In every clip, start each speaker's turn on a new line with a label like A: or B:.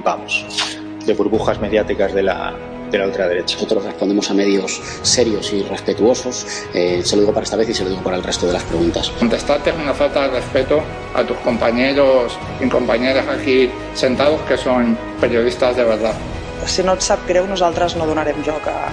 A: Participamos de burbujas mediáticas de la, de la ultraderecha.
B: Nosotros respondemos a medios serios y respetuosos. Eh, se lo digo para esta vez y se lo digo para el resto de las preguntas.
C: Contestarte es una falta de respeto a tus compañeros y compañeras aquí sentados que son periodistas de verdad.
D: Si no et sap greu, nosaltres no donarem joc a,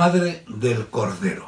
E: Madre del cordero.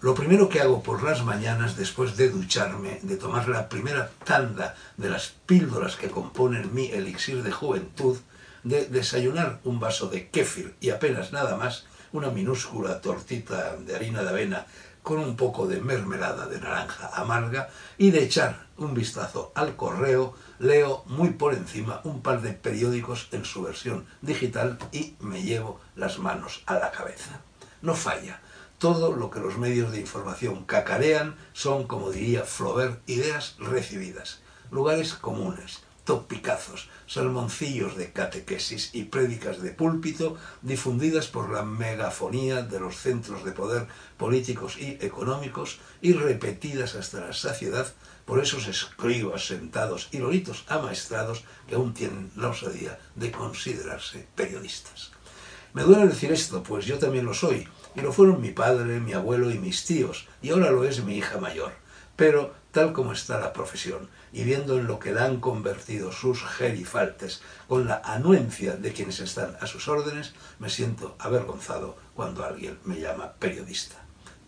E: Lo primero que hago por las mañanas, después de ducharme, de tomar la primera tanda de las píldoras que componen mi elixir de juventud, de desayunar un vaso de kéfir y apenas nada más, una minúscula tortita de harina de avena con un poco de mermelada de naranja amarga y de echar un vistazo al correo, leo muy por encima un par de periódicos en su versión digital y me llevo las manos a la cabeza. No falla todo lo que los medios de información cacarean son, como diría Flaubert, ideas recibidas, lugares comunes, topicazos, salmoncillos de catequesis y prédicas de púlpito difundidas por la megafonía de los centros de poder políticos y económicos y repetidas hasta la saciedad por esos escribas sentados y loritos amaestrados que aún tienen la osadía de considerarse periodistas. Me duele decir esto, pues yo también lo soy, y lo fueron mi padre, mi abuelo y mis tíos, y ahora lo es mi hija mayor. Pero, tal como está la profesión, y viendo en lo que la han convertido sus gerifaltes, con la anuencia de quienes están a sus órdenes, me siento avergonzado cuando alguien me llama periodista.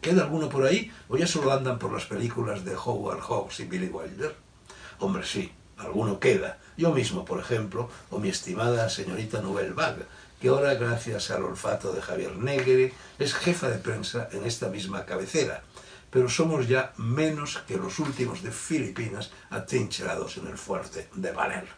E: ¿Queda alguno por ahí? ¿O ya solo andan por las películas de Howard Hawks y Billy Wilder? Hombre, sí, alguno queda. Yo mismo, por ejemplo, o mi estimada señorita Nouvelle Vague, que ahora, gracias al olfato de Javier Negre, es jefa de prensa en esta misma cabecera. Pero somos ya menos que los últimos de Filipinas atrincherados en el fuerte de Valer.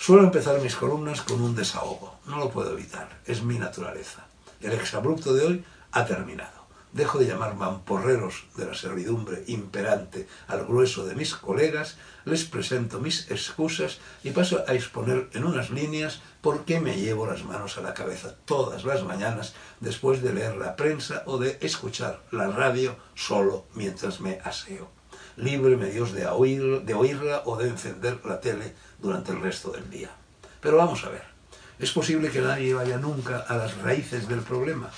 E: Suelo empezar mis columnas con un desahogo. No lo puedo evitar. Es mi naturaleza. El exabrupto de hoy ha terminado. Dejo de llamar mamporreros de la servidumbre imperante al grueso de mis colegas, les presento mis excusas y paso a exponer en unas líneas por qué me llevo las manos a la cabeza todas las mañanas después de leer la prensa o de escuchar la radio solo mientras me aseo. Líbreme Dios de, oír, de oírla o de encender la tele durante el resto del día. Pero vamos a ver, es posible que nadie vaya nunca a las raíces del problema.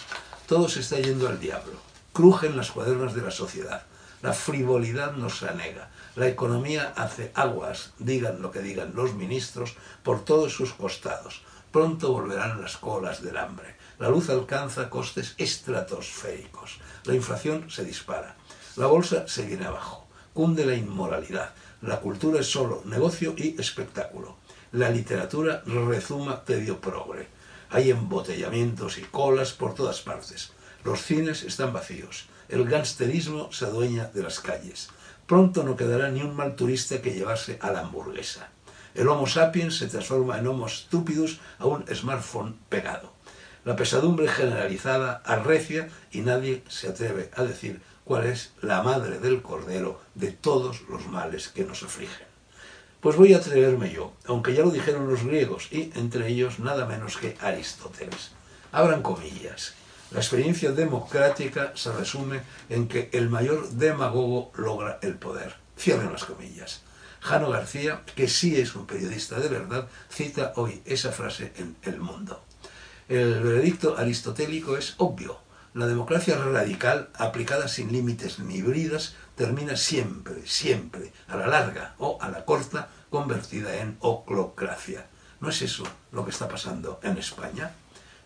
E: Todo se está yendo al diablo crujen las cuadernas de la sociedad. La frivolidad nos anega. La economía hace aguas, digan lo que digan los ministros, por todos sus costados. Pronto volverán las colas del hambre. La luz alcanza costes estratosféricos. La inflación se dispara. La bolsa se viene abajo. Cunde la inmoralidad. La cultura es solo negocio y espectáculo. La literatura rezuma tedio progre. Hay embotellamientos y colas por todas partes. Los cines están vacíos. El gangsterismo se adueña de las calles. Pronto no quedará ni un mal turista que llevarse a la hamburguesa. El Homo sapiens se transforma en Homo stupidus a un smartphone pegado. La pesadumbre generalizada arrecia y nadie se atreve a decir cuál es la madre del cordero de todos los males que nos afligen. Pues voy a atreverme yo, aunque ya lo dijeron los griegos y entre ellos nada menos que Aristóteles. Abran comillas. La experiencia democrática se resume en que el mayor demagogo logra el poder. Cierren las comillas. Jano García, que sí es un periodista de verdad, cita hoy esa frase en El Mundo. El veredicto aristotélico es obvio. La democracia radical, aplicada sin límites ni bridas, termina siempre, siempre, a la larga o a la corta, convertida en oclocracia. ¿No es eso lo que está pasando en España?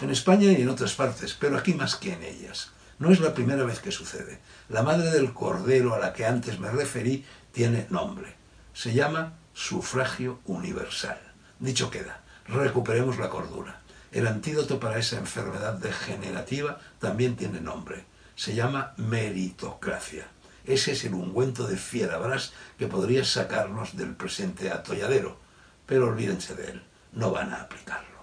E: En España y en otras partes, pero aquí más que en ellas. No es la primera vez que sucede. La madre del cordero a la que antes me referí tiene nombre. Se llama sufragio universal. Dicho queda, recuperemos la cordura. El antídoto para esa enfermedad degenerativa también tiene nombre. Se llama meritocracia. Ese es el ungüento de fierabras que podría sacarnos del presente atolladero. Pero olvídense de él, no van a aplicarlo.